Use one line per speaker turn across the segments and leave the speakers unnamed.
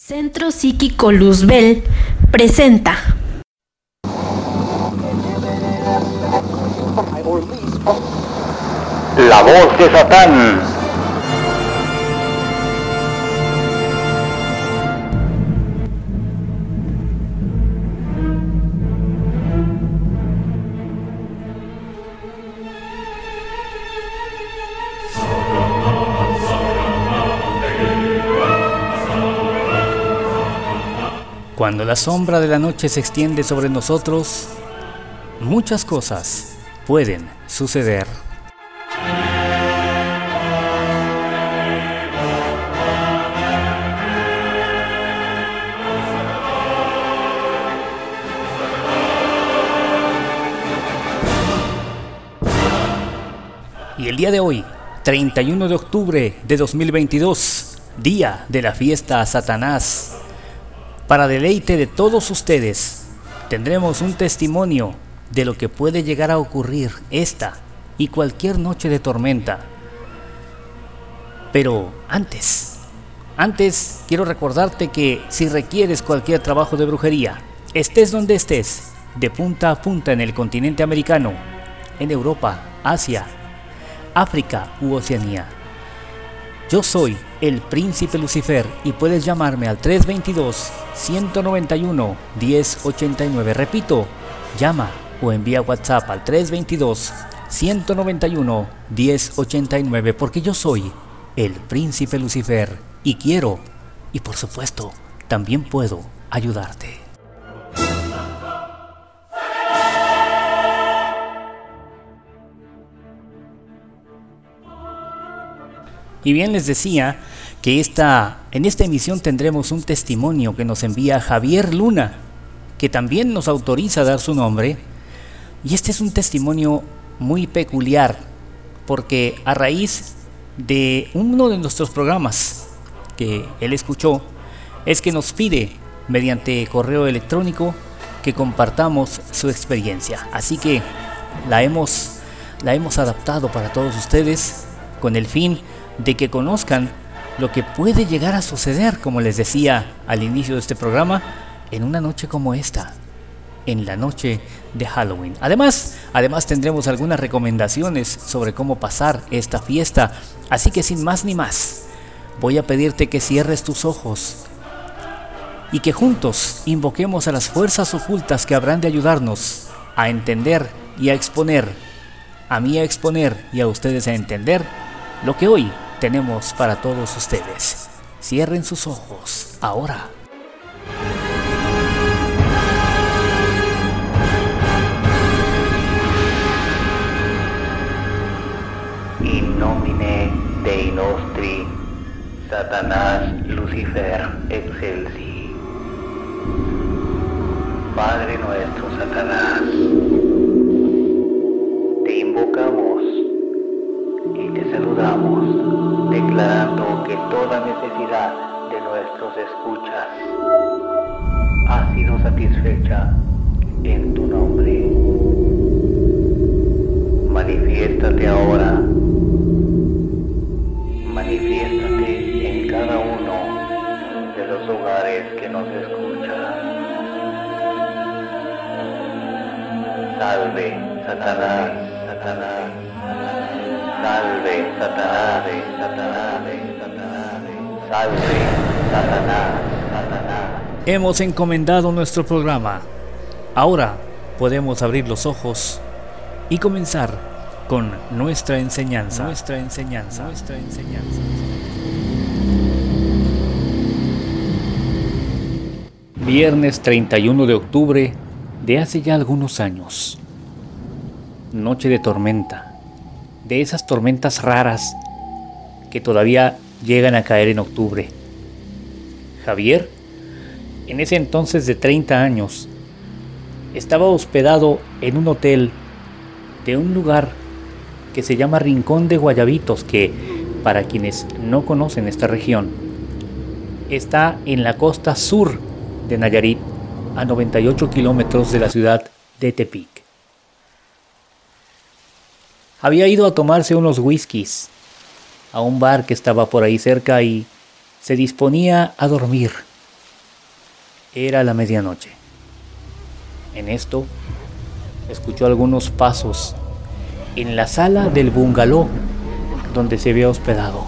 Centro Psíquico Luzbel presenta.
La voz de Satán.
Cuando la sombra de la noche se extiende sobre nosotros, muchas cosas pueden suceder. Y el día de hoy, 31 de octubre de 2022, día de la fiesta a Satanás, para deleite de todos ustedes, tendremos un testimonio de lo que puede llegar a ocurrir esta y cualquier noche de tormenta. Pero antes, antes quiero recordarte que si requieres cualquier trabajo de brujería, estés donde estés, de punta a punta en el continente americano, en Europa, Asia, África u Oceanía, yo soy el príncipe Lucifer y puedes llamarme al 322-191-1089. Repito, llama o envía WhatsApp al 322-191-1089 porque yo soy el príncipe Lucifer y quiero, y por supuesto, también puedo ayudarte. Y bien les decía que esta, en esta emisión tendremos un testimonio que nos envía Javier Luna, que también nos autoriza a dar su nombre. Y este es un testimonio muy peculiar, porque a raíz de uno de nuestros programas que él escuchó, es que nos pide mediante correo electrónico que compartamos su experiencia. Así que la hemos, la hemos adaptado para todos ustedes con el fin de que conozcan lo que puede llegar a suceder, como les decía al inicio de este programa, en una noche como esta, en la noche de Halloween. Además, además tendremos algunas recomendaciones sobre cómo pasar esta fiesta, así que sin más ni más, voy a pedirte que cierres tus ojos y que juntos invoquemos a las fuerzas ocultas que habrán de ayudarnos a entender y a exponer, a mí a exponer y a ustedes a entender lo que hoy tenemos para todos ustedes. Cierren sus ojos ahora.
In nomine Dei nostri, Satanás Lucifer excelsi. Padre nuestro Satanás, te invocamos y te saludamos, declarando que toda necesidad de nuestros escuchas ha sido satisfecha en tu nombre. Manifiéstate ahora, manifiéstate en cada uno de los hogares que nos escuchan. Salve, Satanás, Satanás. Salve, Satanás, Satanás, Satanás, salve, Satanás, Satanás.
Hemos encomendado nuestro programa. Ahora podemos abrir los ojos y comenzar con nuestra enseñanza. Nuestra enseñanza. Nuestra enseñanza. Viernes 31 de octubre de hace ya algunos años. Noche de tormenta. De esas tormentas raras que todavía llegan a caer en octubre. Javier, en ese entonces de 30 años, estaba hospedado en un hotel de un lugar que se llama Rincón de Guayabitos, que para quienes no conocen esta región, está en la costa sur de Nayarit, a 98 kilómetros de la ciudad de Tepic. Había ido a tomarse unos whiskies a un bar que estaba por ahí cerca y se disponía a dormir Era la medianoche. En esto, escuchó algunos pasos en la sala del bungalow donde se había hospedado,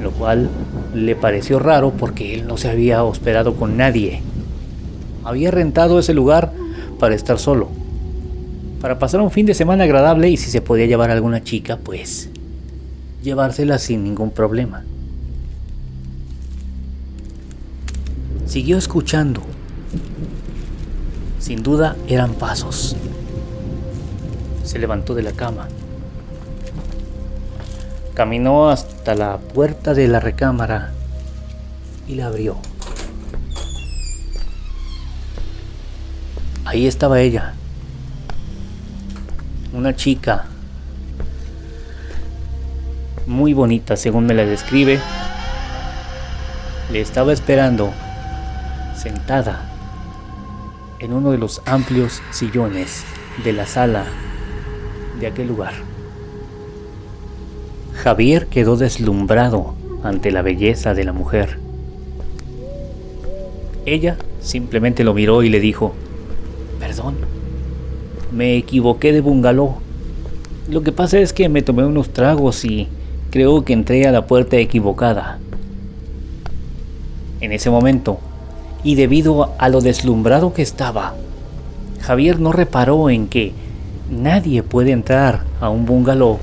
lo cual le pareció raro porque él no se había hospedado con nadie. Había rentado ese lugar para estar solo, para pasar un fin de semana agradable y si se podía llevar alguna chica, pues llevársela sin ningún problema. Siguió escuchando. Sin duda eran pasos. Se levantó de la cama. Caminó hasta la puerta de la recámara y la abrió. Ahí estaba ella. Una chica muy bonita según me la describe. Le estaba esperando sentada en uno de los amplios sillones de la sala de aquel lugar. Javier quedó deslumbrado ante la belleza de la mujer. Ella simplemente lo miró y le dijo, perdón, me equivoqué de bungalow. Lo que pasa es que me tomé unos tragos y creo que entré a la puerta equivocada. En ese momento, y debido a lo deslumbrado que estaba, Javier no reparó en que nadie puede entrar a un bungalow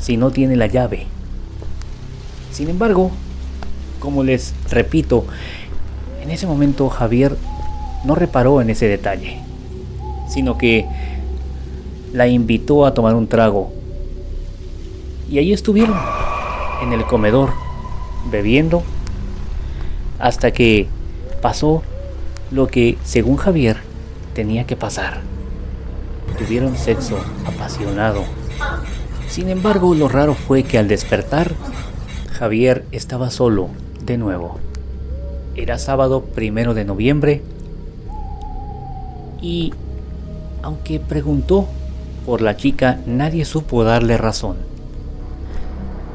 si no tiene la llave. Sin embargo, como les repito, en ese momento Javier no reparó en ese detalle, sino que la invitó a tomar un trago. Y ahí estuvieron, en el comedor, bebiendo, hasta que pasó lo que, según Javier, tenía que pasar. Tuvieron sexo apasionado. Sin embargo, lo raro fue que al despertar, Javier estaba solo de nuevo. Era sábado primero de noviembre y, aunque preguntó por la chica, nadie supo darle razón.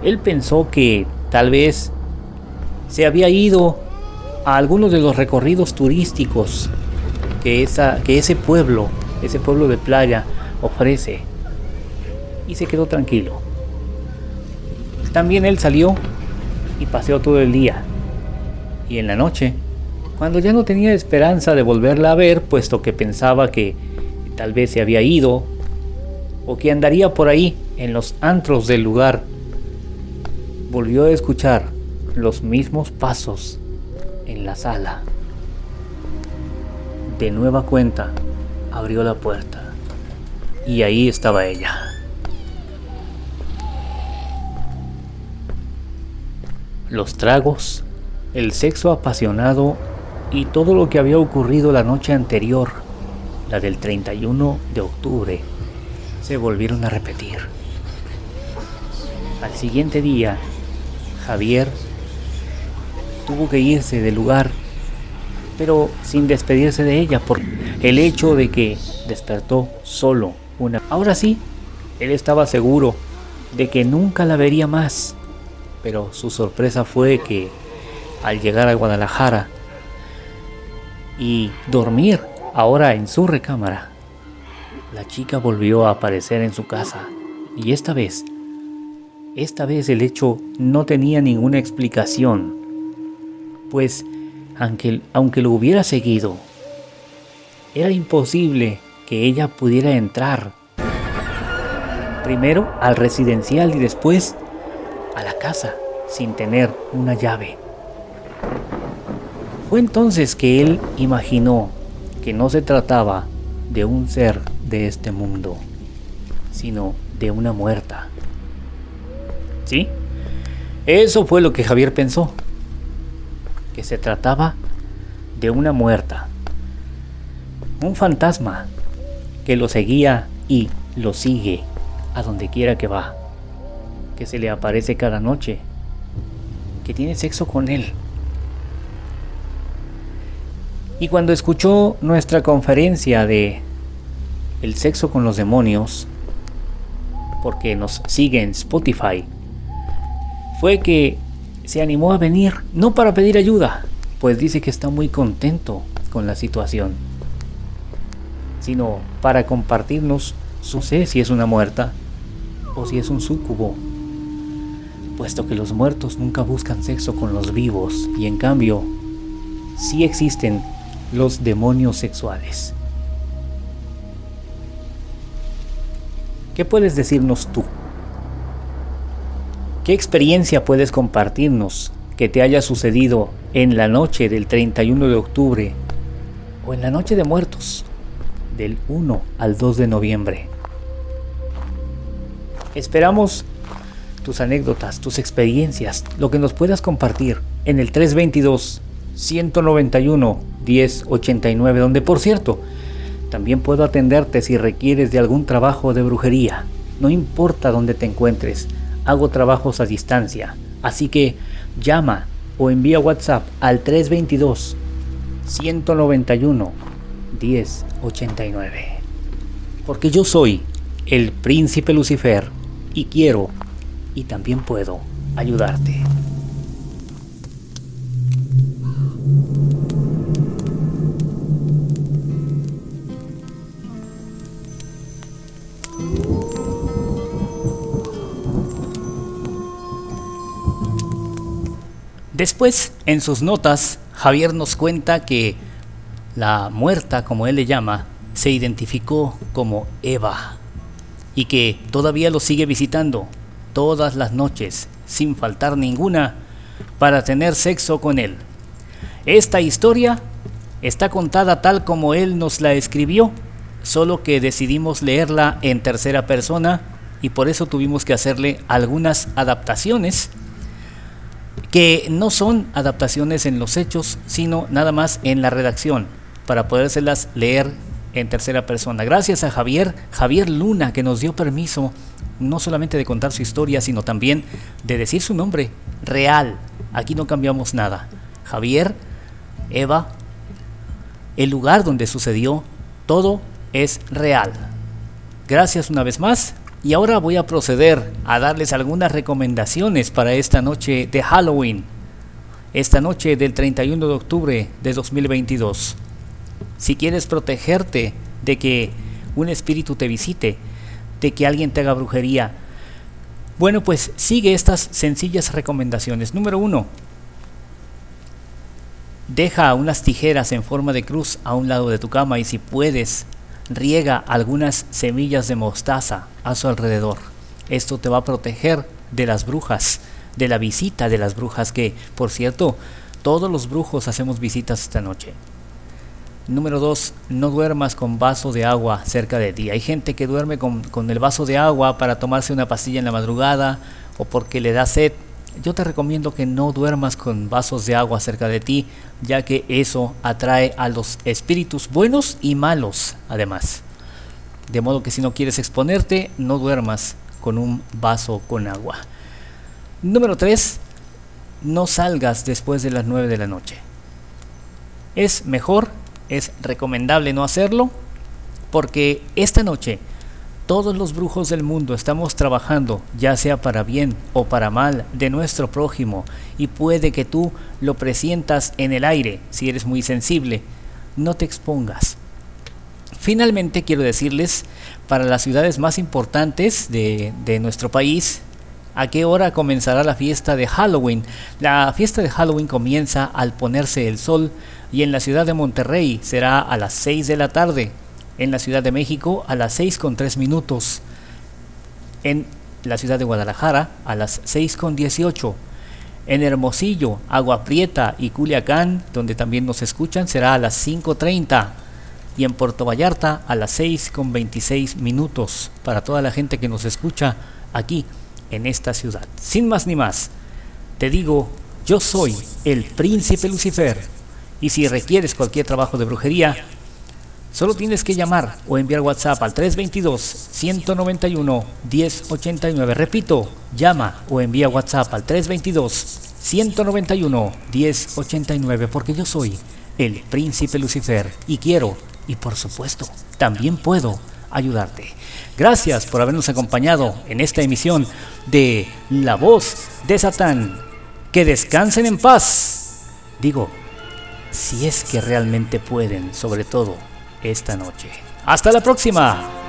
Él pensó que tal vez se había ido a algunos de los recorridos turísticos que, esa, que ese pueblo, ese pueblo de playa ofrece. Y se quedó tranquilo. También él salió y paseó todo el día. Y en la noche, cuando ya no tenía esperanza de volverla a ver, puesto que pensaba que tal vez se había ido o que andaría por ahí en los antros del lugar, volvió a escuchar los mismos pasos en la sala. De nueva cuenta, abrió la puerta y ahí estaba ella. Los tragos, el sexo apasionado y todo lo que había ocurrido la noche anterior, la del 31 de octubre, se volvieron a repetir. Al siguiente día, Javier tuvo que irse del lugar, pero sin despedirse de ella por el hecho de que despertó solo una. Ahora sí, él estaba seguro de que nunca la vería más, pero su sorpresa fue que al llegar a Guadalajara y dormir ahora en su recámara, la chica volvió a aparecer en su casa y esta vez, esta vez el hecho no tenía ninguna explicación pues aunque, aunque lo hubiera seguido, era imposible que ella pudiera entrar. Primero al residencial y después a la casa sin tener una llave. Fue entonces que él imaginó que no se trataba de un ser de este mundo, sino de una muerta. ¿Sí? Eso fue lo que Javier pensó que se trataba de una muerta, un fantasma que lo seguía y lo sigue a donde quiera que va, que se le aparece cada noche, que tiene sexo con él. Y cuando escuchó nuestra conferencia de el sexo con los demonios, porque nos sigue en Spotify, fue que se animó a venir, no para pedir ayuda, pues dice que está muy contento con la situación, sino para compartirnos su sé si es una muerta o si es un súcubo, puesto que los muertos nunca buscan sexo con los vivos y en cambio sí existen los demonios sexuales. ¿Qué puedes decirnos tú? ¿Qué experiencia puedes compartirnos que te haya sucedido en la noche del 31 de octubre o en la noche de muertos del 1 al 2 de noviembre? Esperamos tus anécdotas, tus experiencias, lo que nos puedas compartir en el 322 191 1089, donde por cierto, también puedo atenderte si requieres de algún trabajo de brujería. No importa dónde te encuentres, hago trabajos a distancia. Así que llama o envía WhatsApp al 322 191 1089. Porque yo soy el príncipe Lucifer y quiero y también puedo ayudarte. Después, en sus notas, Javier nos cuenta que la muerta, como él le llama, se identificó como Eva y que todavía lo sigue visitando todas las noches, sin faltar ninguna, para tener sexo con él. Esta historia está contada tal como él nos la escribió, solo que decidimos leerla en tercera persona y por eso tuvimos que hacerle algunas adaptaciones que no son adaptaciones en los hechos, sino nada más en la redacción, para podérselas leer en tercera persona. Gracias a Javier, Javier Luna, que nos dio permiso no solamente de contar su historia, sino también de decir su nombre real. Aquí no cambiamos nada. Javier, Eva, el lugar donde sucedió, todo es real. Gracias una vez más y ahora voy a proceder a darles algunas recomendaciones para esta noche de Halloween, esta noche del 31 de octubre de 2022. Si quieres protegerte de que un espíritu te visite, de que alguien te haga brujería, bueno, pues sigue estas sencillas recomendaciones. Número uno, deja unas tijeras en forma de cruz a un lado de tu cama y si puedes, riega algunas semillas de mostaza a su alrededor. Esto te va a proteger de las brujas, de la visita de las brujas que, por cierto, todos los brujos hacemos visitas esta noche. Número 2. No duermas con vaso de agua cerca de ti. Hay gente que duerme con, con el vaso de agua para tomarse una pastilla en la madrugada o porque le da sed yo te recomiendo que no duermas con vasos de agua cerca de ti, ya que eso atrae a los espíritus buenos y malos, además. De modo que si no quieres exponerte, no duermas con un vaso con agua. Número 3. No salgas después de las 9 de la noche. Es mejor, es recomendable no hacerlo, porque esta noche todos los brujos del mundo estamos trabajando, ya sea para bien o para mal, de nuestro prójimo, y puede que tú lo presientas en el aire, si eres muy sensible. No te expongas. Finalmente quiero decirles, para las ciudades más importantes de, de nuestro país, a qué hora comenzará la fiesta de Halloween. La fiesta de Halloween comienza al ponerse el sol y en la ciudad de Monterrey será a las 6 de la tarde en la Ciudad de México a las 6 con 3 minutos, en la ciudad de Guadalajara a las 6 con 18, en Hermosillo, Agua Prieta y Culiacán, donde también nos escuchan, será a las 5.30 y en Puerto Vallarta a las 6 con 26 minutos. Para toda la gente que nos escucha aquí en esta ciudad. Sin más ni más, te digo, yo soy el príncipe Lucifer. Y si requieres cualquier trabajo de brujería, Solo tienes que llamar o enviar WhatsApp al 322-191-1089. Repito, llama o envía WhatsApp al 322-191-1089 porque yo soy el príncipe Lucifer y quiero, y por supuesto, también puedo ayudarte. Gracias por habernos acompañado en esta emisión de La Voz de Satán. Que descansen en paz. Digo, si es que realmente pueden, sobre todo esta noche. Hasta la próxima.